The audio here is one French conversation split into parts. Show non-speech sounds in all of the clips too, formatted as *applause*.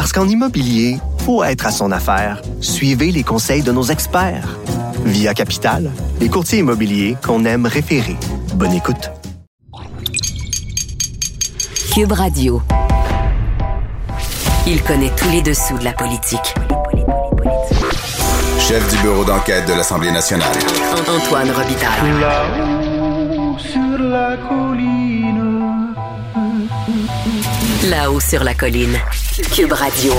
Parce qu'en immobilier, faut être à son affaire. Suivez les conseils de nos experts. Via Capital, les courtiers immobiliers qu'on aime référer. Bonne écoute. Cube Radio. Il connaît tous les dessous de la politique. Chef du bureau d'enquête de l'Assemblée nationale. Antoine Robitaille. Là-haut sur la colline. Là-haut sur la colline. Cube Radio.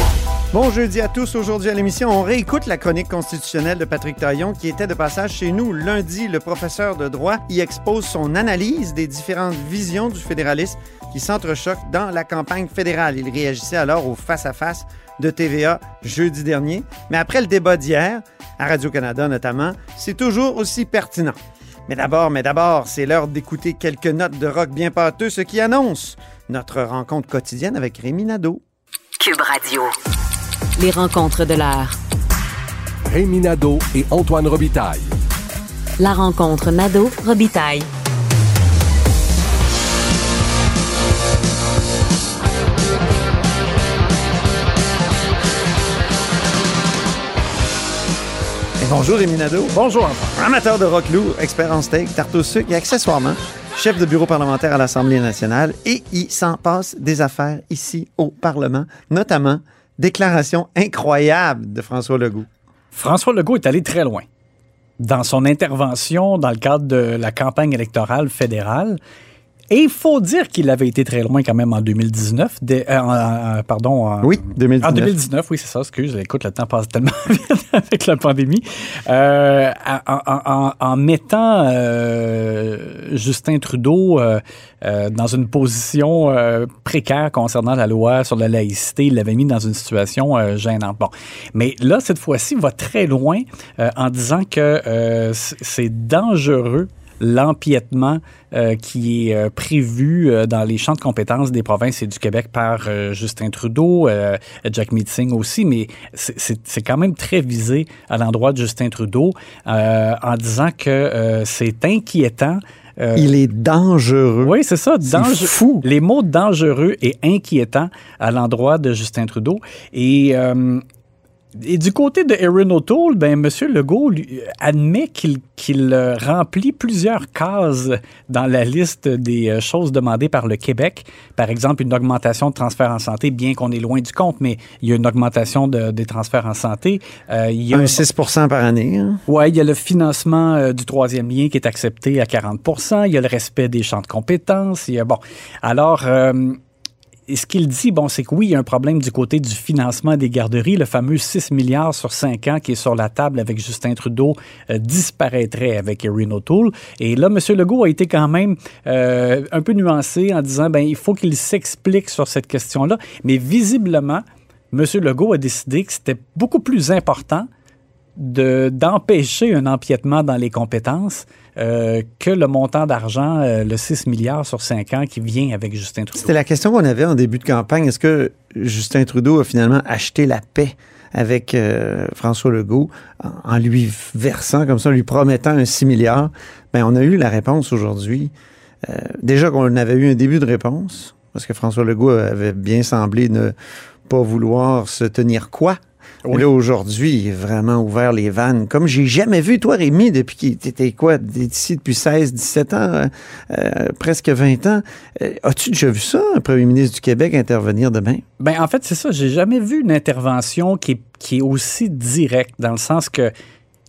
Bon jeudi à tous. Aujourd'hui à l'émission, on réécoute la chronique constitutionnelle de Patrick Taillon qui était de passage chez nous lundi. Le professeur de droit y expose son analyse des différentes visions du fédéralisme qui s'entrechoquent dans la campagne fédérale. Il réagissait alors au face-à-face de TVA jeudi dernier. Mais après le débat d'hier, à Radio-Canada notamment, c'est toujours aussi pertinent. Mais d'abord, mais d'abord, c'est l'heure d'écouter quelques notes de rock bien pâteux, ce qui annonce notre rencontre quotidienne avec Rémi Nadeau. Cube Radio. Les rencontres de l'heure. Rémi Nadeau et Antoine Robitaille. La rencontre Nadeau-Robitaille. Bonjour Rémi. Bonjour Antoine. Amateur de rock lourd, expert en steak, tarte au sucre et accessoirement chef de bureau parlementaire à l'Assemblée nationale et il s'en passe des affaires ici au Parlement, notamment déclaration incroyable de François Legault. François Legault est allé très loin. Dans son intervention dans le cadre de la campagne électorale fédérale, et il faut dire qu'il avait été très loin quand même en 2019. Des, euh, pardon. En, Oui, 2019. En 2019, oui, c'est ça, excuse. Écoute, le temps passe tellement *laughs* vite avec la pandémie. Euh, en, en- en- en mettant euh, Justin Trudeau dans une position précaire concernant la loi sur la laïcité, il l'avait mis dans une situation gênante. Bon. Mais là, cette fois-ci, il va très loin en disant que c'est dangereux l'empiètement euh, qui est euh, prévu euh, dans les champs de compétences des provinces et du Québec par Justin Trudeau, Jack Meeting aussi, mais c'est- quand même très visé à l'endroit de Justin Trudeau en disant que c'est inquiétant. euh, Il est dangereux. oui, c'est ça. C'est dange- fou. Les mots dangereux et inquiétant à l'endroit de Justin Trudeau. Et, euh, et du côté de Erin O'Toole, ben, M. Legault lui, admet qu'il euh, remplit plusieurs cases dans la liste des euh, choses demandées par le Québec. Par exemple, une augmentation de transferts en santé, bien qu'on est loin du compte, mais il y a une augmentation de- des transferts en santé. Euh, il y a Un 6% par année. hein? oui, il y a le financement euh, du troisième lien qui est accepté à 40 Il y a le respect des champs de compétences. Il y a, bon, alors, euh, et ce qu'il dit, bon, c'est que oui, il y a un problème du côté du financement des garderies. Le fameux 6 milliards sur 5 ans qui est sur la table avec Justin Trudeau euh, disparaîtrait avec Erin O'Toole. Et là, M. Legault a été quand même euh, un peu nuancé en disant, ben, il faut qu'il s'explique sur cette question-là. Mais visiblement, M. Legault a décidé que c'était beaucoup plus important de- d'empêcher un empiètement dans les compétences euh, que le montant d'argent, euh, le 6 milliards sur 5 ans qui vient avec Justin Trudeau. C'était la question qu'on avait en début de campagne. Est-ce que Justin Trudeau a finalement acheté la paix avec euh, François Legault en, lui versant comme ça, en lui promettant un 6 milliards? Ben, on a eu la réponse aujourd'hui. Déjà qu'on avait eu un début de réponse, parce que François Legault avait bien semblé ne pas vouloir se tenir quoi? Oui. Là, aujourd'hui, il est vraiment ouvert les vannes. Comme j'ai jamais vu, toi, Rémi, depuis qu'il était quoi, ici depuis 16, 17 ans, euh, euh, presque 20 ans. Euh, As-tu déjà vu ça, un premier ministre du Québec intervenir demain? Ben, en fait, c'est ça. J'ai jamais vu une intervention qui est, qui est aussi directe, dans le sens que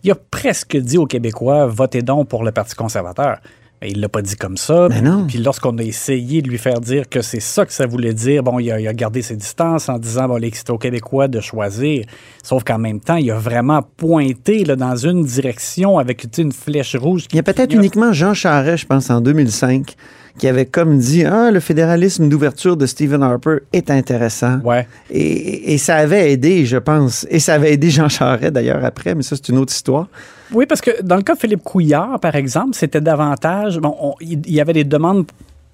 il a presque dit aux Québécois votez donc pour le Parti conservateur. Ben, il l'a pas dit comme ça. Ben non. Puis lorsqu'on a essayé de lui faire dire que c'est ça que ça voulait dire, bon, il a, il a gardé ses distances en disant bon, c'est aux Québécois de choisir. Sauf qu'en même temps, il a vraiment pointé là, dans une direction avec une flèche rouge. Il y a peut-être uniquement Jean Charest, je pense, en 2005, qui avait comme dit Ah, le fédéralisme d'ouverture de Stephen Harper est intéressant. Ouais. Et, et ça avait aidé, je pense. Et ça avait aidé Jean Charest d'ailleurs après, mais ça, c'est une autre histoire. Oui, parce que dans le cas de Philippe Couillard, par exemple, c'était davantage. Bon, on- il y avait des demandes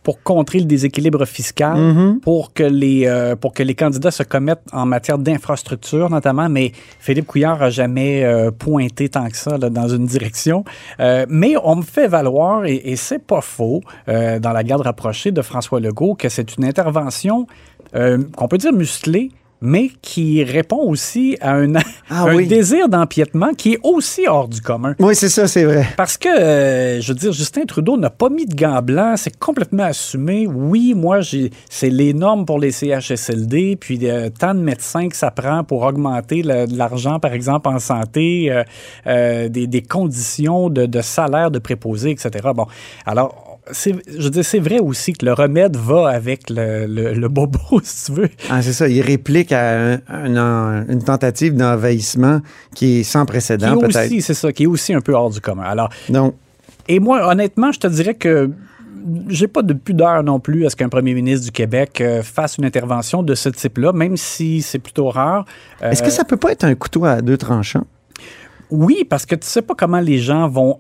pour contrer le déséquilibre fiscal, Mm-hmm. pour, que les, euh, pour que les candidats se commettent en matière d'infrastructure, notamment. Mais Philippe Couillard n'a jamais euh, pointé tant que ça là, dans une direction. Euh, mais on me fait valoir, et, et c'est pas faux, dans la garde rapprochée de François Legault, que c'est une intervention qu'on peut dire musclée, mais qui répond aussi à un, *laughs* Ah un oui. désir d'empiètement qui est aussi hors du commun. Oui, c'est ça, c'est vrai. Parce que, euh, je veux dire, Justin Trudeau n'a pas mis de gants blancs, c'est complètement assumé. Oui, moi, j'ai, c'est les normes pour les CHSLD, puis euh, tant de médecins que ça prend pour augmenter l'argent, par exemple, en santé, euh, euh, des, des conditions de, de salaire de préposés, etc. Bon, alors, c'est, je veux dire, c'est vrai aussi que le remède va avec le, le, le bobo, *laughs* si tu veux. Ah, c'est ça, il réplique à un- un en- une tentative d'envahissement qui est sans Qui précédent, est peut-être. aussi, c'est ça, qui est aussi un peu hors du commun. Alors, Et moi, honnêtement, je te dirais que j'ai pas de pudeur non plus à ce qu'un premier ministre du Québec euh, fasse une intervention de ce type-là, même si c'est plutôt rare. Euh, est-ce que ça peut pas être un couteau à deux tranchants? Oui, parce que tu sais pas comment les gens vont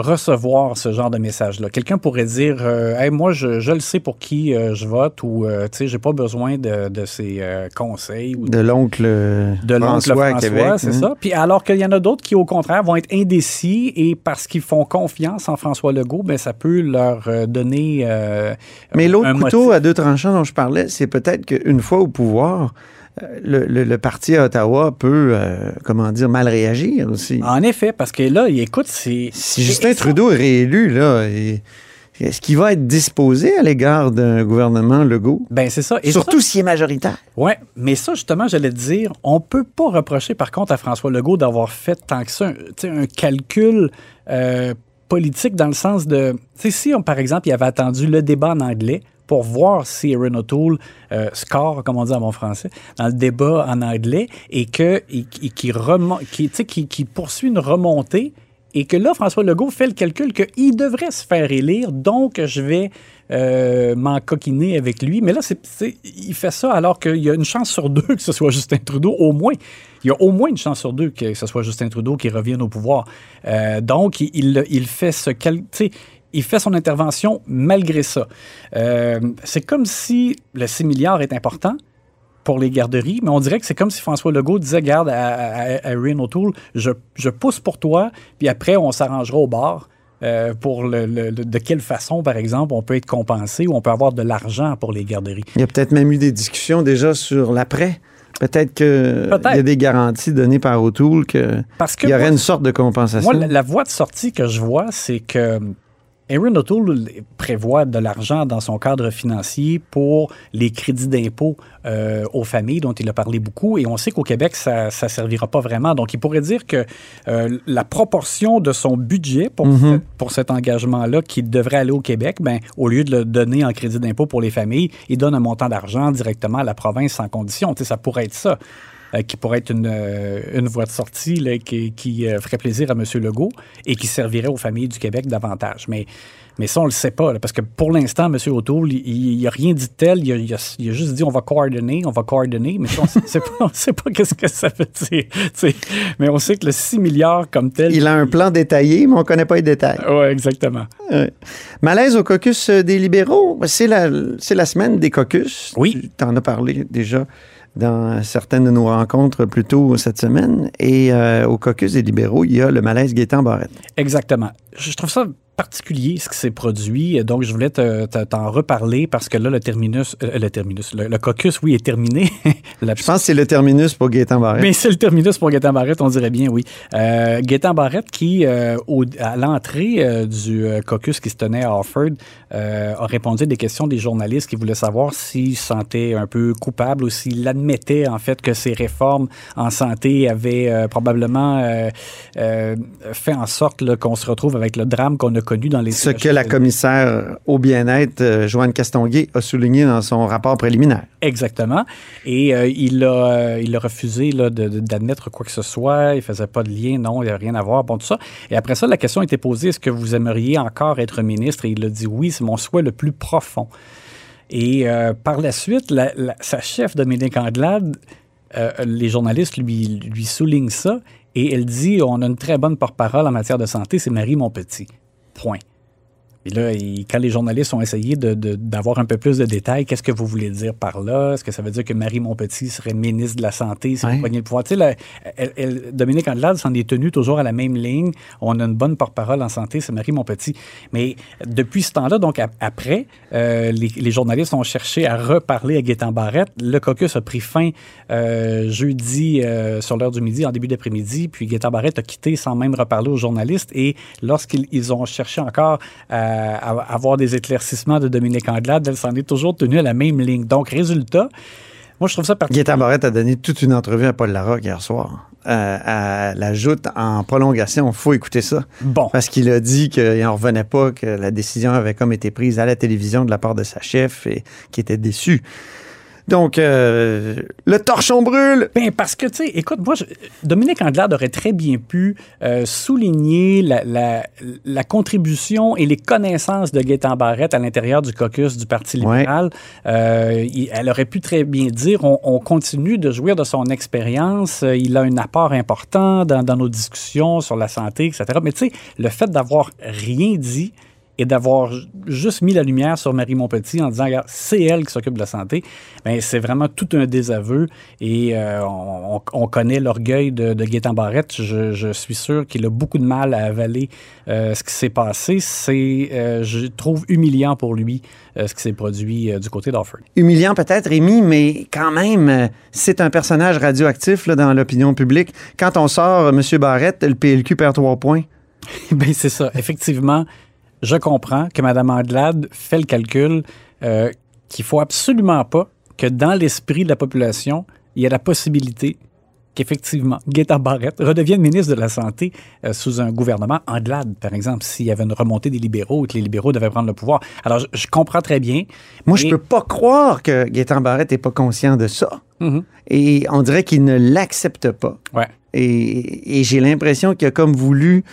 recevoir ce genre de message-là? Quelqu'un pourrait dire euh, Hey, moi, je, je le sais pour qui euh, je vote ou euh, tu sais, j'ai pas besoin de, de ces euh, conseils ou De l'oncle de l'oncle François, François, Québec. c'est hein? ça? Puis alors qu'il y en a d'autres qui, au contraire, vont être indécis et parce qu'ils font confiance en François Legault, ben ça peut leur euh, donner. euh, Mais l'autre couteau motif. à deux tranchants dont je parlais, c'est peut-être qu'une fois au pouvoir, le, le- le parti à Ottawa peut, euh, comment dire, mal réagir aussi. En effet, parce que là, écoute, c'est. Si Justin Trudeau est réélu, là, et- est-ce qu'il va être disposé à l'égard d'un gouvernement Legault? Ben, c'est ça. Et Surtout s'il est majoritaire. Ouais, mais ça, justement, j'allais te dire, on peut pas reprocher, par contre, à François Legault d'avoir fait tant que ça, un, tu sais, un calcul euh, politique dans le sens de. Tu sais, si, on, par exemple, il avait attendu le débat en anglais pour voir si Erin O'Toole euh, score, comme on dit en bon français, dans le débat en anglais et que qui, poursuit une remontée et que là, François Legault fait le calcul qu'il devrait se faire élire, donc je vais euh, m'encoquiner avec lui. Mais là, il fait ça alors qu'il y a une chance sur deux que ce soit Justin Trudeau, au moins. Il y a au moins une chance sur deux que ce soit Justin Trudeau qui revienne au pouvoir. Euh, donc, il, il, fait ce cal- tu sais, il fait son intervention malgré ça. Euh, c'est comme si le 6 milliards est important pour les garderies, mais on dirait que c'est comme si François Legault disait, garde à, à, à je, je pousse pour toi, puis après, on s'arrangera au bar. euh, pour le, de quelle façon, par exemple, on peut être compensé ou on peut avoir de l'argent pour les garderies. Il y a peut-être même eu des discussions déjà sur l'après. Peut-être qu'il y a des garanties données par O'Toole qu'il Parce que y aurait moi, une sorte de compensation. Moi, la, la voie de sortie que je vois, c'est que Erin O'Toole prévoit de l'argent dans son cadre financier pour les crédits d'impôt euh, aux familles dont il a parlé beaucoup. Et on sait qu'au Québec, ça ne servira pas vraiment. Donc, il pourrait dire que euh, la proportion de son budget pour, Mhm. cette- pour cet engagement-là qui devrait aller au Québec, ben, au lieu de le donner en crédit d'impôt pour les familles, il donne un montant d'argent directement à la province sans condition. Tu sais, ça pourrait être ça. Euh, qui pourrait être une, euh, une voie de sortie là, qui, qui, euh, ferait plaisir à M. Legault et qui servirait aux familles du Québec davantage. Mais, mais ça, on le sait pas, là, parce que pour l'instant, M. O'Toole, il n'a rien dit de tel. Il a, il a- il a juste dit on va coordonner, on va coordonner, mais on *laughs* ne sait pas, qu'est-ce que ça veut dire. Mais on sait que le 6 milliards comme tel. Il a un plan détaillé, mais on ne connaît pas les détails. Oui, exactement. Ouais. Malaise au caucus des libéraux, c'est la, c'est la semaine des caucus. Oui. Tu en as parlé déjà dans certaines de nos rencontres plus tôt cette semaine. Et euh, au caucus des libéraux, il y a le malaise Gaétan Barrette. Exactement. Je trouve ça particulier ce qui s'est produit. Donc, je voulais te- te- t'en reparler parce que là, le terminus, euh, le terminus, le, le caucus, oui, est terminé. *laughs* La Je pense que c'est le terminus pour Gaétan Barrette. Mais c'est le terminus pour Gaétan Barrette, on dirait bien, oui. Euh, Gaétan Barrette qui, euh, au- à l'entrée euh, du caucus qui se tenait à Offord, euh, a répondu à des questions des journalistes qui voulaient savoir s'il se sentait un peu coupable ou s'il admettait en fait que ces réformes en santé avaient probablement fait en sorte qu'on se retrouve avec le drame qu'on a connu dans les Ce que la commissaire au bien-être, euh, Joanne Castonguay, a souligné dans son rapport préliminaire. Exactement. Et euh, il, a, euh, il a refusé d'admettre quoi que ce soit. Il faisait pas de lien, non, il n'y a rien à voir, bon, tout ça. Et après ça, la question a été posée, est-ce que vous aimeriez encore être ministre? Et il a dit oui, c'est mon souhait le plus profond. Et euh, par la suite, la- la- sa chef, Dominique Anglade, euh, les journalistes lui, lui soulignent ça et elle dit on a une très bonne porte-parole en matière de santé, c'est Marie Montpetit. Point. Et là, il- quand les journalistes ont essayé d'avoir un peu plus de détails, qu'est-ce que vous voulez dire par là? Est-ce que ça veut dire que Marie Montpetit serait ministre de la Santé si Ouais. vous preniez le pouvoir? Tu sais, elle- elle- Dominique Andelade s'en est tenu toujours à la même ligne. On a une bonne porte-parole en santé, c'est Marie Montpetit. Mais depuis ce temps-là, donc ap- après, euh, les, les journalistes ont cherché à reparler à Gaétan Barrette. Le caucus a pris fin euh, jeudi euh, sur l'heure du midi, en début d'après-midi, puis Gaétan Barrette a quitté sans même reparler aux journalistes. Et lorsqu'ils ils ont cherché encore à, avoir des éclaircissements de Dominique Andelade, elle s'en est toujours tenue à la même ligne. Donc, résultat, moi, je trouve ça particulier. Gaétan Barrette a donné toute une entrevue à Paul Larocque hier soir. Euh, à la joute en prolongation, il faut écouter ça. Bon. Parce qu'il a dit qu'il n'en revenait pas, que la décision avait comme été prise à la télévision de la part de sa chef et qu'il était déçu. Donc, euh, le torchon brûle! Ben, parce que, tu sais, écoute, moi, je- Dominique Andelade aurait très bien pu euh, souligner la, la- la contribution et les connaissances de Gaétan Barrette à l'intérieur du caucus du Parti libéral. Euh, il- elle aurait pu très bien dire on, on continue de jouir de son expérience, il a un apport important dans, dans nos discussions sur la santé, etc. Mais tu sais, le fait d'avoir rien dit, et d'avoir ju- juste mis la lumière sur Marie Montpetit en disant, regarde, c'est elle qui s'occupe de la santé, ben, c'est vraiment tout un désaveu et euh, on, on- on connaît l'orgueil de, de Gaétan Barrette. Je, je suis sûr qu'il a beaucoup de mal à avaler euh, ce qui s'est passé. C'est, euh, je trouve, humiliant pour lui ce qui s'est produit du côté d'Offord. Humiliant peut-être, Rémi, mais quand même, c'est un personnage radioactif là, dans l'opinion publique. Quand on sort M. Barrette, le PLQ perd trois points. *laughs* Ben c'est ça. Effectivement, je comprends que Mme Andelade fait le calcul euh, qu'il faut absolument pas que dans l'esprit de la population, il y ait la possibilité qu'effectivement, Gaétan Barrette redevienne ministre de la Santé euh, sous un gouvernement Andelade, par exemple, s'il y avait une remontée des libéraux et que les libéraux devaient prendre le pouvoir. Alors, je, je comprends très bien. Moi, je mais- peux pas croire que Gaétan Barrette n'est pas conscient de ça. Mhm. Et on dirait qu'il ne l'accepte pas. Ouais. Et, et j'ai l'impression qu'il a comme voulu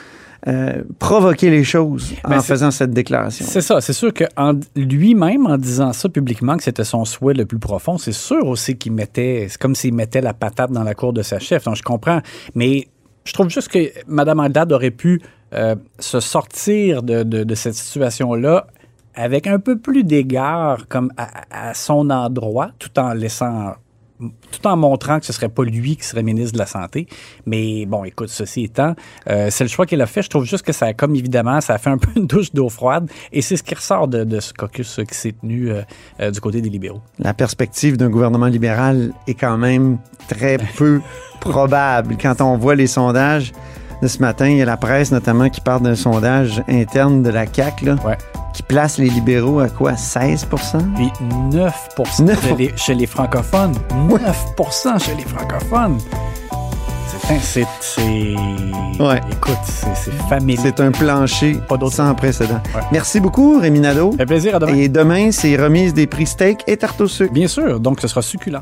euh, provoquer les choses Ben, en c'est- faisant cette déclaration. C'est ça, c'est sûr que en- lui-même, en disant ça publiquement, que c'était son souhait le plus profond, c'est sûr aussi qu'il mettait, c'est comme s'il mettait la patate dans la cour de sa chef. Donc, je comprends. Mais je trouve juste que Mme Andelade aurait pu euh, se sortir de, de- de cette situation-là avec un peu plus d'égard comme à, à son endroit, tout en laissant tout en montrant que ce serait pas lui qui serait ministre de la Santé. Mais bon, écoute, ceci étant, euh, c'est le choix qu'il a fait. Je trouve juste que ça comme évidemment, ça a fait un peu *laughs* une douche d'eau froide. Et c'est ce qui ressort de, ce caucus euh, qui s'est tenu euh, du côté des libéraux. La perspective d'un gouvernement libéral est quand même très peu *laughs* probable. Quand on voit les sondages de ce matin, il y a la presse notamment qui parle d'un sondage interne de la CAQ là, Ouais. qui place les libéraux à quoi? 16% Puis 9, Neuf chez, les, chez les francophones. 9% chez les francophones. C'est- Ouais. Écoute, c'est familier. C'est un plancher Pas sans précédent. Ouais. Merci beaucoup, Rémi Nadeau. Fait plaisir à demain. Et demain, c'est remise des prix steak et tarte au sucre. Bien sûr, donc ce sera succulent.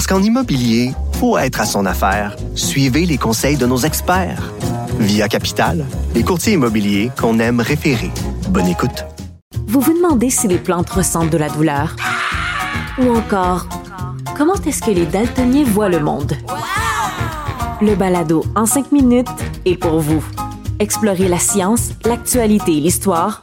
Parce qu'en immobilier, pour être à son affaire, suivez les conseils de nos experts. Via Capital, les courtiers immobiliers qu'on aime référer. Bonne écoute. Vous vous demandez si les plantes ressentent de la douleur? Ou encore, comment est-ce que les daltoniens voient le monde? Le balado en cinq minutes est pour vous. Explorez la science, l'actualité et l'histoire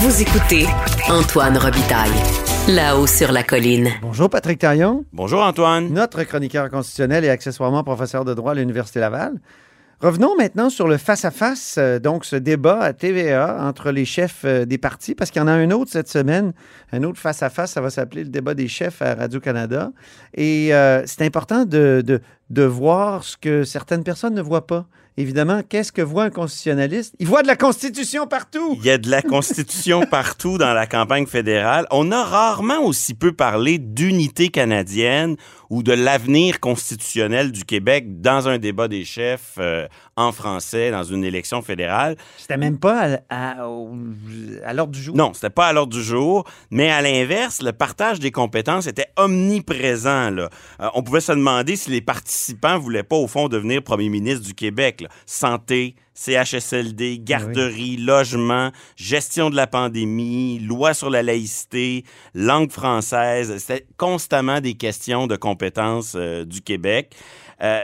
Vous écoutez Antoine Robitaille, là-haut sur la colline. Bonjour Patrick Taillon, Bonjour Antoine. notre chroniqueur constitutionnel et accessoirement professeur de droit à l'Université Laval. Revenons maintenant sur le face-à-face, euh, donc ce débat à TVA entre les chefs euh, des partis, parce qu'il y en a un autre cette semaine, un autre face-à-face, ça va s'appeler le débat des chefs à Radio-Canada. Et euh, c'est important de, de, de voir ce que certaines personnes ne voient pas. Évidemment, qu'est-ce que voit un constitutionnaliste? Il voit de la Constitution partout! Il y a de la Constitution *laughs* partout dans la campagne fédérale. On a rarement aussi peu parlé d'unité canadienne ou de l'avenir constitutionnel du Québec dans un débat des chefs euh, en français dans une élection fédérale. C'était même pas à, à- au- à l'ordre du jour. Non, c'était pas à l'ordre du jour, mais à l'inverse, le partage des compétences était omniprésent. Là. Euh, on pouvait se demander si les participants voulaient pas, au fond, devenir premier ministre du Québec. là. Santé, CHSLD, garderie, logement, gestion de la pandémie, loi sur la laïcité, langue française. C'était constamment des questions de compétences euh, du Québec. Euh,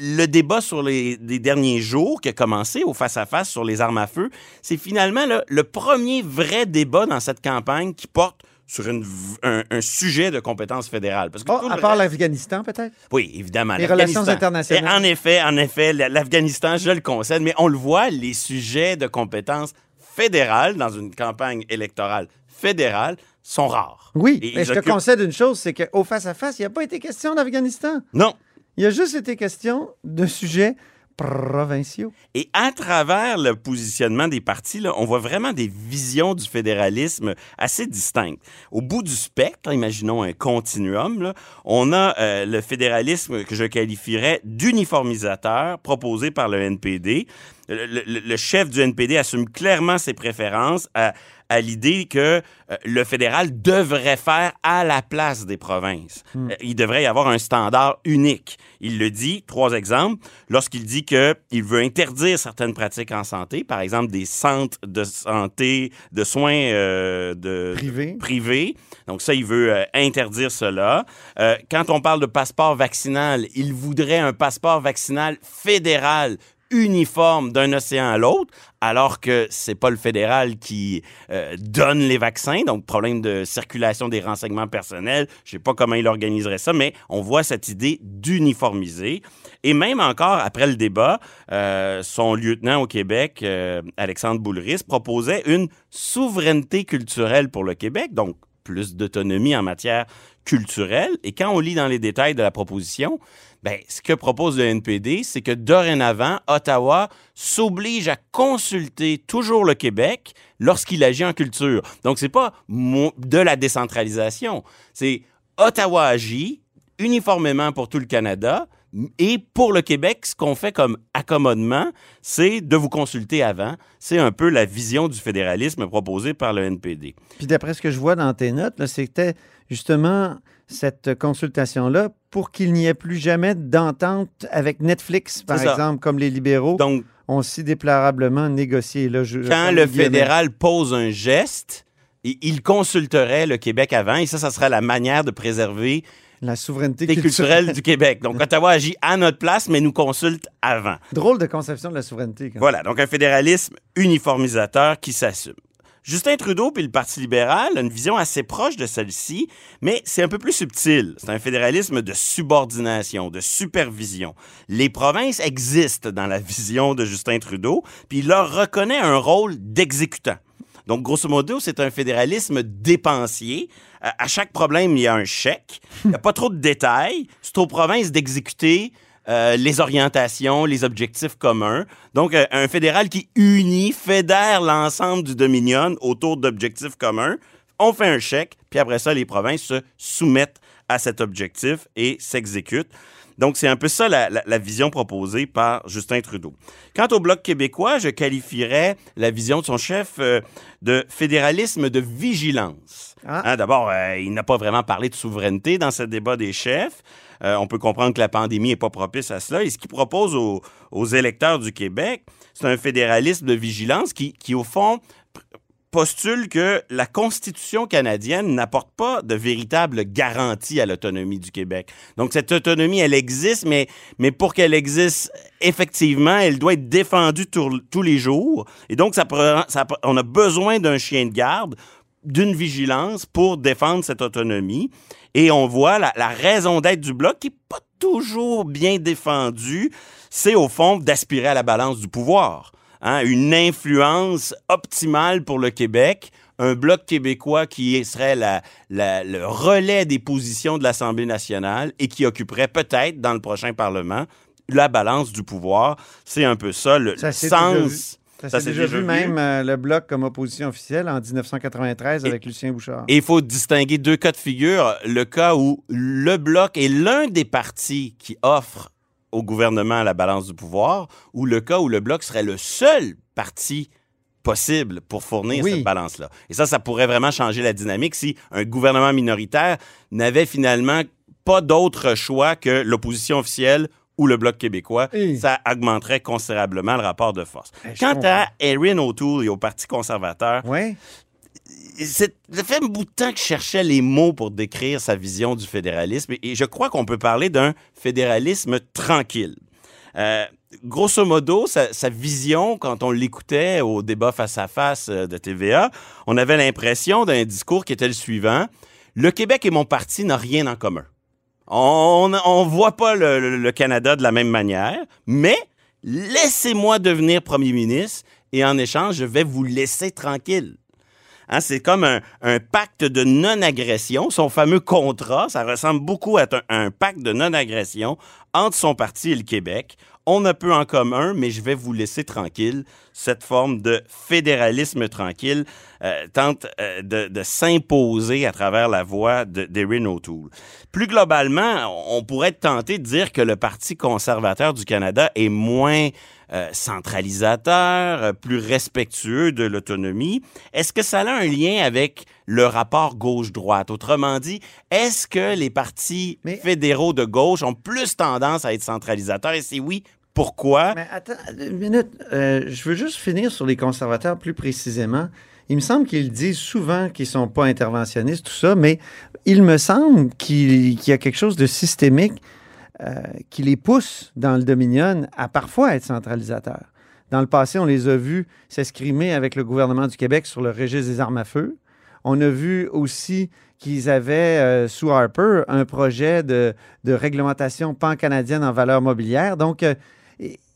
le débat sur les, les derniers jours qui a commencé au face-à-face sur les armes à feu, c'est finalement là, le premier vrai débat dans cette campagne qui porte sur une un, un sujet de compétence fédérale. Parce que Oh, tout à part reste- l'Afghanistan, peut-être? oui, évidemment. Les relations internationales. Et En effet, en effet, la- l'Afghanistan, je le concède, mais on le voit, les sujets de compétences fédérales dans une campagne électorale fédérale sont rares. Oui, Et mais je te concède une chose, c'est qu'au face-à-face, il n'y a pas été question d'Afghanistan. Non. Il y a juste été question de sujets provinciaux. Et à travers le positionnement des partis, là, on voit vraiment des visions du fédéralisme assez distinctes. Au bout du spectre, imaginons un continuum, on a euh, le fédéralisme que je qualifierais d'uniformisateur proposé par le NPD. Le, chef du NPD assume clairement ses préférences à, à l'idée que euh, le fédéral devrait faire à la place des provinces. Euh, Il devrait y avoir un standard unique. Il le dit, trois exemples, lorsqu'il dit qu'il veut interdire certaines pratiques en santé, par exemple des centres de santé, de soins euh, de Privés. privés. Donc ça, il veut euh, interdire cela. Euh, quand on parle de passeport vaccinal, il voudrait un passeport vaccinal fédéral uniforme d'un océan à l'autre, alors que c'est pas le fédéral qui euh, donne les vaccins, donc problème de circulation des renseignements personnels. Je sais pas comment il organiserait ça, mais on voit cette idée d'uniformiser. Et même encore après le débat, euh, son lieutenant au Québec, euh, Alexandre Boulris, proposait une souveraineté culturelle pour le Québec, donc plus d'autonomie en matière culturelle. Et quand on lit dans les détails de la proposition, ben, ce que propose le NPD, c'est que dorénavant, Ottawa s'oblige à consulter toujours le Québec lorsqu'il agit en culture. Donc, c'est pas mo- de la décentralisation. C'est Ottawa agit uniformément pour tout le Canada. Et pour le Québec, ce qu'on fait comme accommodement, c'est de vous consulter avant. C'est un peu la vision du fédéralisme proposée par le NPD. Puis d'après ce que je vois dans tes notes, c'était justement cette consultation-là pour qu'il n'y ait plus jamais d'entente avec Netflix, par exemple, comme les libéraux Donc, ont si déplorablement négocié. Là, je- je quand le fédéral pose un geste, il consulterait le Québec avant, et ça, ça sera la manière de préserver La souveraineté culturelle. du Québec. Donc, *laughs* Ottawa agit à notre place, mais nous consulte avant. Drôle de conception de la souveraineté. quand. Voilà, donc un fédéralisme uniformisateur qui s'assume. Justin Trudeau puis le Parti libéral a une vision assez proche de celle-ci, mais c'est un peu plus subtil. C'est un fédéralisme de subordination, de supervision. Les provinces existent dans la vision de Justin Trudeau, puis il leur reconnaît un rôle d'exécutant. Donc, grosso modo, c'est un fédéralisme dépensier. À à chaque problème, il y a un chèque. Il n'y a pas trop de détails. C'est aux provinces d'exécuter euh, les orientations, les objectifs communs. Donc, euh, un fédéral qui unit, fédère l'ensemble du Dominion autour d'objectifs communs On fait un chèque, puis après ça, les provinces se soumettent à cet objectif et s'exécutent. Donc, c'est un peu ça la, la- la vision proposée par Justin Trudeau. Quant au Bloc québécois, je qualifierais la vision de son chef euh, de fédéralisme de vigilance. Hein, D'abord, euh, il n'a pas vraiment parlé de souveraineté dans ce débat des chefs. Euh, on peut comprendre que la pandémie n'est pas propice à cela. Et ce qu'il propose aux, aux électeurs du Québec, c'est un fédéralisme de vigilance qui, qui au fond, postule que la Constitution canadienne n'apporte pas de véritable garantie à l'autonomie du Québec. Donc, cette autonomie, elle existe, mais, mais pour qu'elle existe effectivement, elle doit être défendue tous les jours. Et donc, ça- on a besoin d'un chien de garde, d'une vigilance pour défendre cette autonomie. Et on voit la, la raison d'être du Bloc qui n'est pas toujours bien défendue, c'est au fond d'aspirer à la balance du pouvoir hein, une influence optimale pour le Québec, un bloc québécois qui serait la- la- le relais des positions de l'Assemblée nationale et qui occuperait peut-être dans le prochain Parlement la balance du pouvoir. C'est un peu ça le Ça sens. Ça, Ça s'est déjà, déjà vu, vu. même euh, le Bloc comme opposition officielle en 1993 avec Lucien Bouchard. Et il faut distinguer deux cas de figure. Le cas où le Bloc est l'un des partis qui offre au gouvernement la balance du pouvoir, ou le cas où le Bloc serait le seul parti possible pour fournir Oui. cette balance-là. Et ça, ça pourrait vraiment changer la dynamique si un gouvernement minoritaire n'avait finalement pas d'autre choix que l'opposition officielle ou le Bloc québécois. Ça augmenterait considérablement le rapport de force. je Quant à Erin O'Toole et au Parti conservateur, Ouais. C'est- ça fait un bout de temps que je cherchais les mots pour décrire sa vision du fédéralisme et, je crois qu'on peut parler d'un fédéralisme tranquille. Euh, grosso modo, sa, vision, quand on l'écoutait au débat face à face euh, de TVA, on avait l'impression d'un discours qui était le suivant. Le Québec et mon parti n'ont rien en commun. On ne voit pas le- le Canada de la même manière, mais laissez-moi devenir premier ministre et en échange, je vais vous laisser tranquille. Hein, c'est comme un, pacte de non-agression. Son fameux contrat, ça ressemble beaucoup à un, pacte de non-agression entre son parti et le Québec. On a peu en commun, mais je vais vous laisser tranquille. Cette forme de fédéralisme tranquille euh, tente euh, de, s'imposer à travers la voix de- d'Erin O'Toole. Plus globalement, on pourrait être tenté de dire que le Parti conservateur du Canada est moins euh, centralisateur, euh, plus respectueux de l'autonomie. Est-ce que ça a un lien avec le rapport gauche-droite? Autrement dit, est-ce que les partis fédéraux de gauche ont plus tendance à être centralisateurs? Et si oui, pourquoi? Mais attends une minute. Euh, je veux juste finir sur les conservateurs plus précisément. Il me semble qu'ils disent souvent qu'ils sont pas interventionnistes, tout ça, mais il me semble qu'il qu'il y a quelque chose de systémique euh, qui les pousse dans le Dominion à parfois être centralisateurs. Dans le passé, on les a vus s'escrimer avec le gouvernement du Québec sur le registre des armes à feu. On a vu aussi qu'ils avaient, euh, sous Harper, un projet de, réglementation pan-canadienne en valeur mobilière. Donc, euh,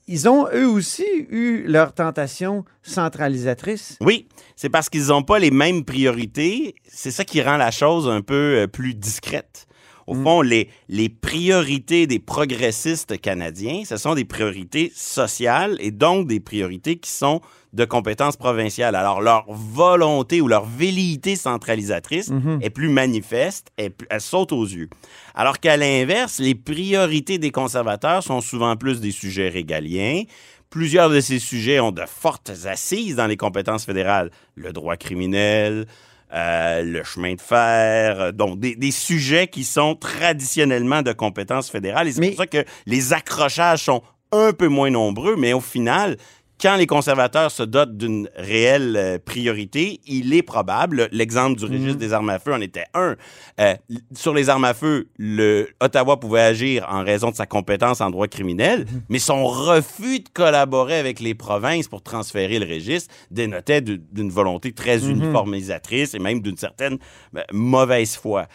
ils ont eux aussi eu leur tentation centralisatrice. Oui, c'est parce qu'ils n'ont pas les mêmes priorités. C'est ça qui rend la chose un peu plus discrète. Au fond, les, les priorités des progressistes canadiens, ce sont des priorités sociales et donc des priorités qui sont de compétences provinciales. Alors, leur volonté ou leur velléité centralisatrice Mhm. est plus manifeste, elle, elle saute aux yeux. Alors qu'à l'inverse, les priorités des conservateurs sont souvent plus des sujets régaliens. Plusieurs de ces sujets ont de fortes assises dans les compétences fédérales. Le droit criminel, euh, le chemin de fer, euh, donc des, des sujets qui sont traditionnellement de compétences fédérales. Et c'est pour ça que les accrochages sont un peu moins nombreux, mais au final, quand les conservateurs se dotent d'une réelle euh, priorité, il est probable, l'exemple du registre des armes à feu en était un, euh, sur les armes à feu, le Ottawa pouvait agir en raison de sa compétence en droit criminel, mais son refus de collaborer avec les provinces pour transférer le registre dénotait d'une volonté très Mhm. uniformisatrice et même d'une certaine ben, mauvaise foi.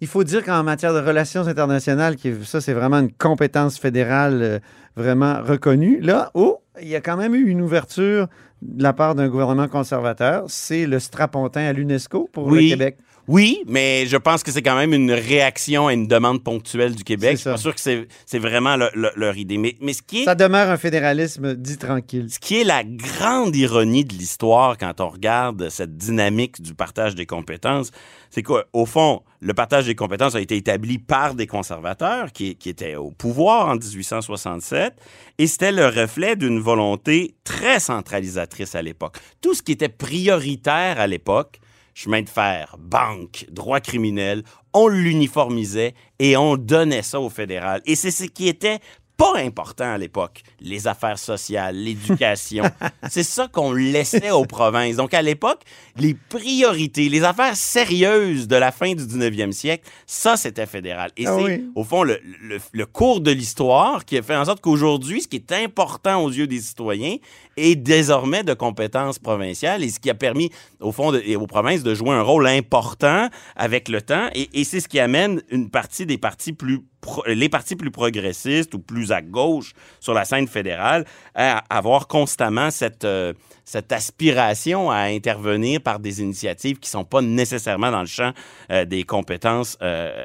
Il faut dire qu'en matière de relations internationales, qui, ça, c'est vraiment une compétence fédérale euh, vraiment reconnue. Là, oh, il y a quand même eu une ouverture de la part d'un gouvernement conservateur. C'est le strapontin à l'UNESCO pour le Québec. Oui, mais je pense que c'est quand même une réaction à une demande ponctuelle du Québec. Je suis pas sûr que c'est c'est vraiment le- le- leur idée. Mais, mais ce qui est Ça demeure un fédéralisme dit tranquille. ce qui est la grande ironie de l'histoire quand on regarde cette dynamique du partage des compétences, c'est qu'au fond, le partage des compétences a été établi par des conservateurs qui, qui étaient au pouvoir en 1867 et c'était le reflet d'une volonté très centralisatrice à l'époque. Tout ce qui était prioritaire à l'époque, chemin de fer, banque, droit criminel, on l'uniformisait et on donnait ça au fédéral. Et c'est ce qui était pas important à l'époque. Les affaires sociales, l'éducation. *laughs* c'est ça qu'on laissait aux provinces. Donc, à l'époque, les priorités, les affaires sérieuses de la fin du 19e siècle, ça, c'était fédéral. Et Ah c'est, oui. au fond, le, le- le cours de l'histoire qui a fait en sorte qu'aujourd'hui, ce qui est important aux yeux des citoyens est désormais de compétences provinciales et ce qui a permis, au fond, et aux provinces de jouer un rôle important avec le temps. Et, et c'est ce qui amène une partie des partis plus les partis plus progressistes ou plus à gauche sur la scène fédérale à avoir constamment cette, euh, cette aspiration à intervenir par des initiatives qui sont pas nécessairement dans le champ euh, des compétences euh,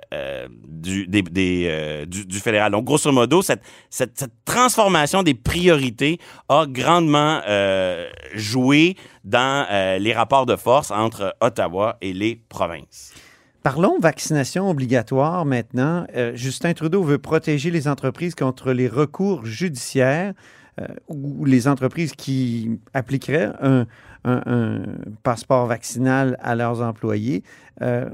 du, du, fédéral. Donc, grosso modo, cette, cette transformation des priorités a grandement euh, joué dans euh, les rapports de force entre Ottawa et les provinces. Parlons vaccination obligatoire maintenant. Euh, Justin Trudeau veut protéger les entreprises contre les recours judiciaires euh, ou les entreprises qui appliqueraient un, un- un passeport vaccinal à leurs employés. Euh,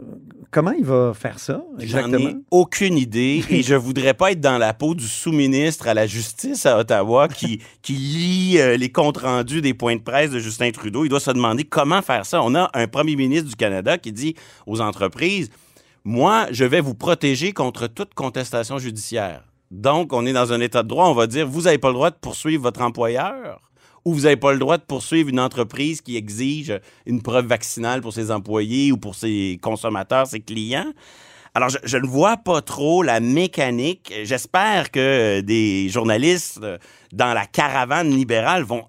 comment il va faire ça J'en ai aucune idée *laughs* et je voudrais pas être dans la peau du sous-ministre à la justice à Ottawa qui, *laughs* qui lit euh, les comptes rendus des points de presse de Justin Trudeau. Il doit se demander comment faire ça. On a un premier ministre du Canada qui dit aux entreprises Moi, je vais vous protéger contre toute contestation judiciaire. Donc, on est dans un état de droit. On va dire Vous n'avez pas le droit de poursuivre votre employeur ou vous n'avez pas le droit de poursuivre une entreprise qui exige une preuve vaccinale pour ses employés ou pour ses consommateurs, ses clients? Alors, je, je ne vois pas trop la mécanique. J'espère que des journalistes euh, dans la caravane libérale vont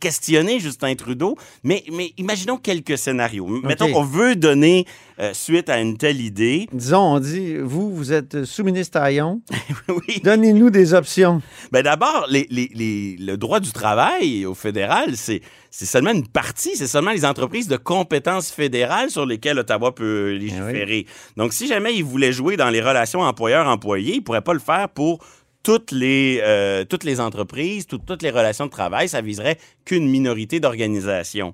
questionner Justin Trudeau, mais, mais imaginons quelques scénarios. Mettons qu'on veut donner euh, suite à une telle idée. Disons, on dit, vous, vous êtes sous-ministre Taillon. *laughs* Donnez-nous des options. Ben d'abord, les, les- les- le droit du travail au fédéral, c'est seulement une partie, c'est seulement les entreprises de compétences fédérales sur lesquelles Ottawa peut légiférer. Donc, si jamais il voulait jouer dans les relations employeur-employé, il pourrait pas le faire pour toutes les, euh, toutes les entreprises, tout- toutes les relations de travail. Ça viserait qu'une minorité d'organisations.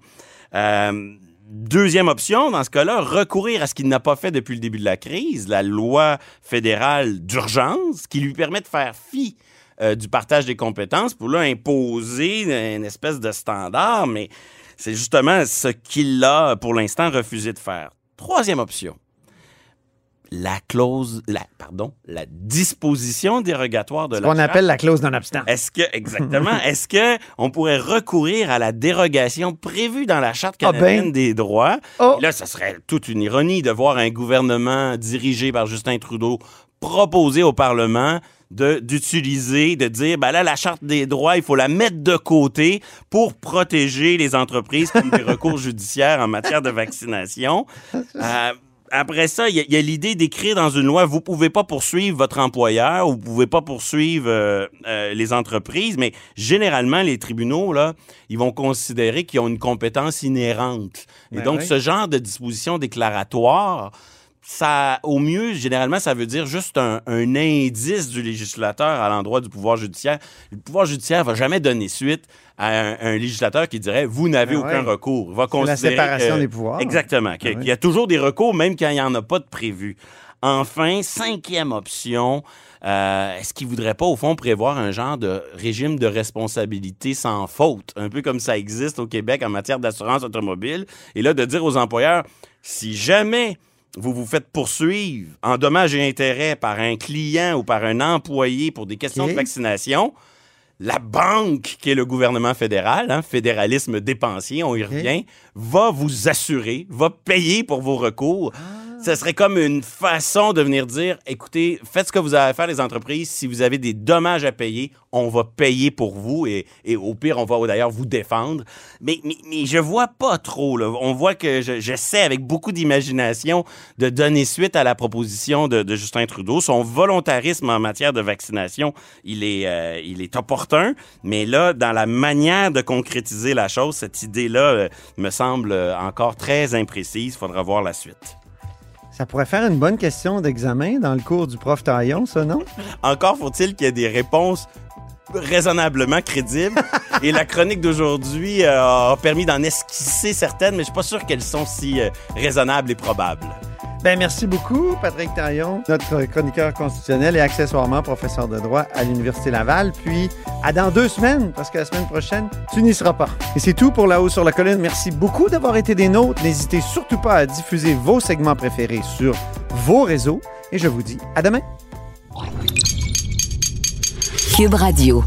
Euh, Deuxième option, dans ce cas-là, recourir à ce qu'il n'a pas fait depuis le début de la crise, la loi fédérale d'urgence, qui lui permet de faire fi euh, du partage des compétences pour là imposer une espèce de standard, mais c'est justement ce qu'il a pour l'instant refusé de faire. Troisième option, la clause, la, pardon, la disposition dérogatoire de Ce la qu'on appelle la clause non obstant. Est-ce que, exactement, *laughs* est-ce que on pourrait recourir à la dérogation prévue dans la Charte Ah canadienne ben. des droits? Oh. Là, ce serait toute une ironie de voir un gouvernement dirigé par Justin Trudeau proposer au Parlement de- d'utiliser, de, dire, ben là, la Charte des droits, il faut la mettre de côté pour protéger les entreprises contre des recours *laughs* judiciaires en matière de vaccination. *laughs* Euh, après ça, il y a, l'idée d'écrire dans une loi, vous pouvez pas poursuivre votre employeur, ou vous pouvez pas poursuivre euh, euh, les entreprises, mais généralement, les tribunaux, là, ils vont considérer qu'ils ont une compétence inhérente. Et Ben donc, oui. ce genre de disposition déclaratoire, ça, au mieux, généralement, ça veut dire juste un, un indice du législateur à l'endroit du pouvoir judiciaire. Le pouvoir judiciaire va jamais donner suite à un, un législateur qui dirait vous n'avez Ah aucun recours. Il va la séparation des pouvoirs. Exactement. Qu'il Ah ouais. y a toujours des recours, même quand il n'y en a pas de prévu. Enfin, cinquième option, euh, est-ce qu'il ne voudrait pas, au fond, prévoir un genre de régime de responsabilité sans faute, un peu comme ça existe au Québec en matière d'assurance automobile, et là, de dire aux employeurs, si jamais vous vous faites poursuivre en dommages et intérêts par un client ou par un employé pour des questions de vaccination, la banque, qui est le gouvernement fédéral, hein, fédéralisme dépensier, on y revient, va vous assurer, va payer pour vos recours. Ce serait comme une façon de venir dire, écoutez, faites ce que vous avez à faire les entreprises. Si vous avez des dommages à payer, on va payer pour vous et, et au pire, on va d'ailleurs vous défendre. Mais, mais, mais je vois pas trop. Là. On voit que je- j'essaie avec beaucoup d'imagination de donner suite à la proposition de, de Justin Trudeau. Son volontarisme en matière de vaccination, il est, euh, il est opportun. Mais là, dans la manière de concrétiser la chose, cette idée-là euh, me semble euh, encore très imprécise. Faudra voir la suite. Ça pourrait faire une bonne question d'examen dans le cours du prof Taillon, ça, non? Encore faut-il qu'il y ait des réponses raisonnablement crédibles. *laughs* Et la chronique d'aujourd'hui euh, a permis d'en esquisser certaines, mais je suis pas sûr qu'elles sont si euh, raisonnables et probables. Ben, merci beaucoup, Patrick Taillon, notre chroniqueur constitutionnel et accessoirement professeur de droit à l'Université Laval. Puis, à dans deux semaines, parce que la semaine prochaine, tu n'y seras pas. Et c'est tout pour La Haut sur la Colline. Merci beaucoup d'avoir été des nôtres. N'hésitez surtout pas à diffuser vos segments préférés sur vos réseaux. Et je vous dis à demain. Cube Radio.